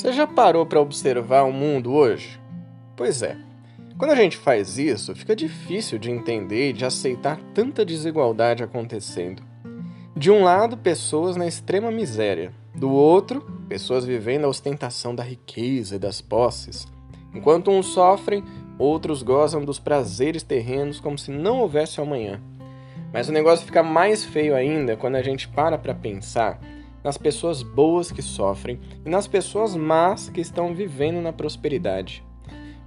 Você já parou para observar o mundo hoje? Pois é. Quando a gente faz isso, fica difícil de entender e de aceitar tanta desigualdade acontecendo. De um lado, pessoas na extrema miséria, do outro, pessoas vivendo a ostentação da riqueza e das posses. Enquanto uns sofrem, outros gozam dos prazeres terrenos como se não houvesse amanhã. Mas o negócio fica mais feio ainda quando a gente para para pensar nas pessoas boas que sofrem e nas pessoas más que estão vivendo na prosperidade.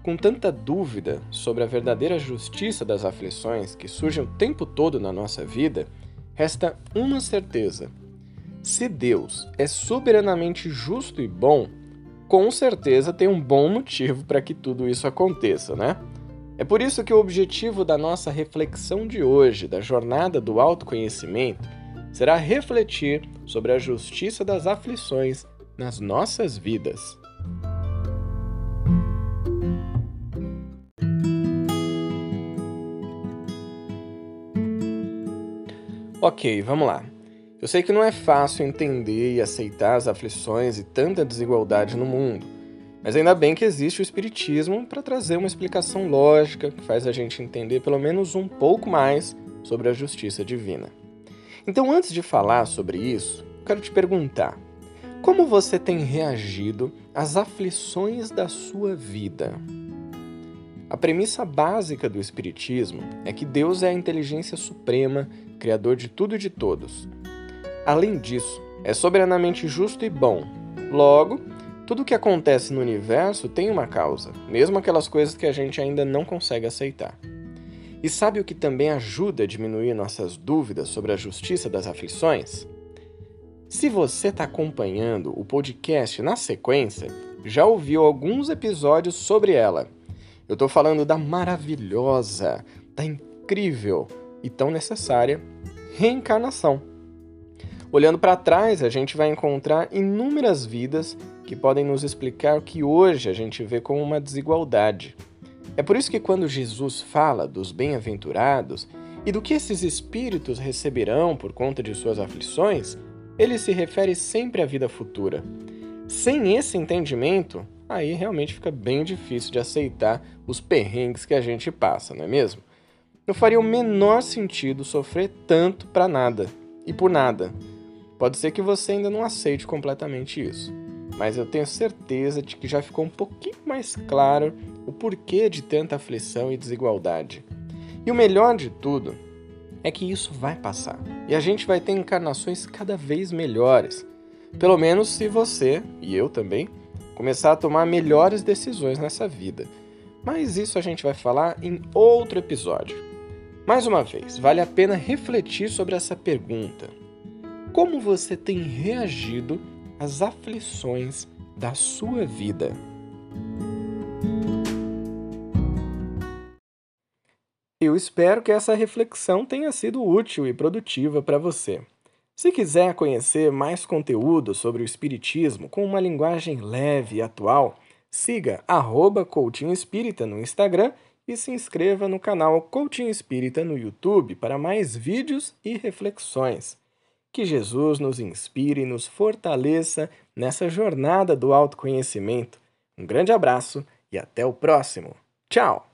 Com tanta dúvida sobre a verdadeira justiça das aflições que surgem o tempo todo na nossa vida, resta uma certeza: se Deus é soberanamente justo e bom, com certeza tem um bom motivo para que tudo isso aconteça, né? É por isso que o objetivo da nossa reflexão de hoje, da jornada do autoconhecimento, será refletir sobre a justiça das aflições nas nossas vidas. Ok, vamos lá. Eu sei que não é fácil entender e aceitar as aflições e tanta desigualdade no mundo, mas ainda bem que existe o Espiritismo para trazer uma explicação lógica que faz a gente entender pelo menos um pouco mais sobre a justiça divina. Então, antes de falar sobre isso, quero te perguntar: como você tem reagido às aflições da sua vida? A premissa básica do Espiritismo é que Deus é a inteligência suprema, criador de tudo e de todos. Além disso, é soberanamente justo e bom. Logo, tudo o que acontece no universo tem uma causa, mesmo aquelas coisas que a gente ainda não consegue aceitar. E sabe o que também ajuda a diminuir nossas dúvidas sobre a justiça das aflições? Se você está acompanhando o podcast na sequência, já ouviu alguns episódios sobre ela. Eu estou falando da maravilhosa, da incrível e tão necessária reencarnação. Olhando para trás, a gente vai encontrar inúmeras vidas que podem nos explicar o que hoje a gente vê como uma desigualdade é por isso que, quando Jesus fala dos bem-aventurados e do que esses espíritos receberão por conta de suas aflições, ele se refere sempre à vida futura. Sem esse entendimento, aí realmente fica bem difícil de aceitar os perrengues que a gente passa, não é mesmo? Não faria o menor sentido sofrer tanto para nada e por nada. Pode ser que você ainda não aceite completamente isso mas eu tenho certeza de que já ficou um pouquinho mais claro o porquê de tanta aflição e desigualdade. E o melhor de tudo é que isso vai passar e a gente vai ter encarnações cada vez melhores. Pelo menos se você, e eu também, começar a tomar melhores decisões nessa vida. Mas isso a gente vai falar em outro episódio. Mais uma vez, vale a pena refletir sobre essa pergunta: Como você tem reagido as aflições da sua vida. Eu espero que essa reflexão tenha sido útil e produtiva para você. Se quiser conhecer mais conteúdo sobre o Espiritismo com uma linguagem leve e atual, siga arroba Espírita no Instagram e se inscreva no canal Coaching Espírita no YouTube para mais vídeos e reflexões. Que Jesus nos inspire e nos fortaleça nessa jornada do autoconhecimento. Um grande abraço e até o próximo. Tchau!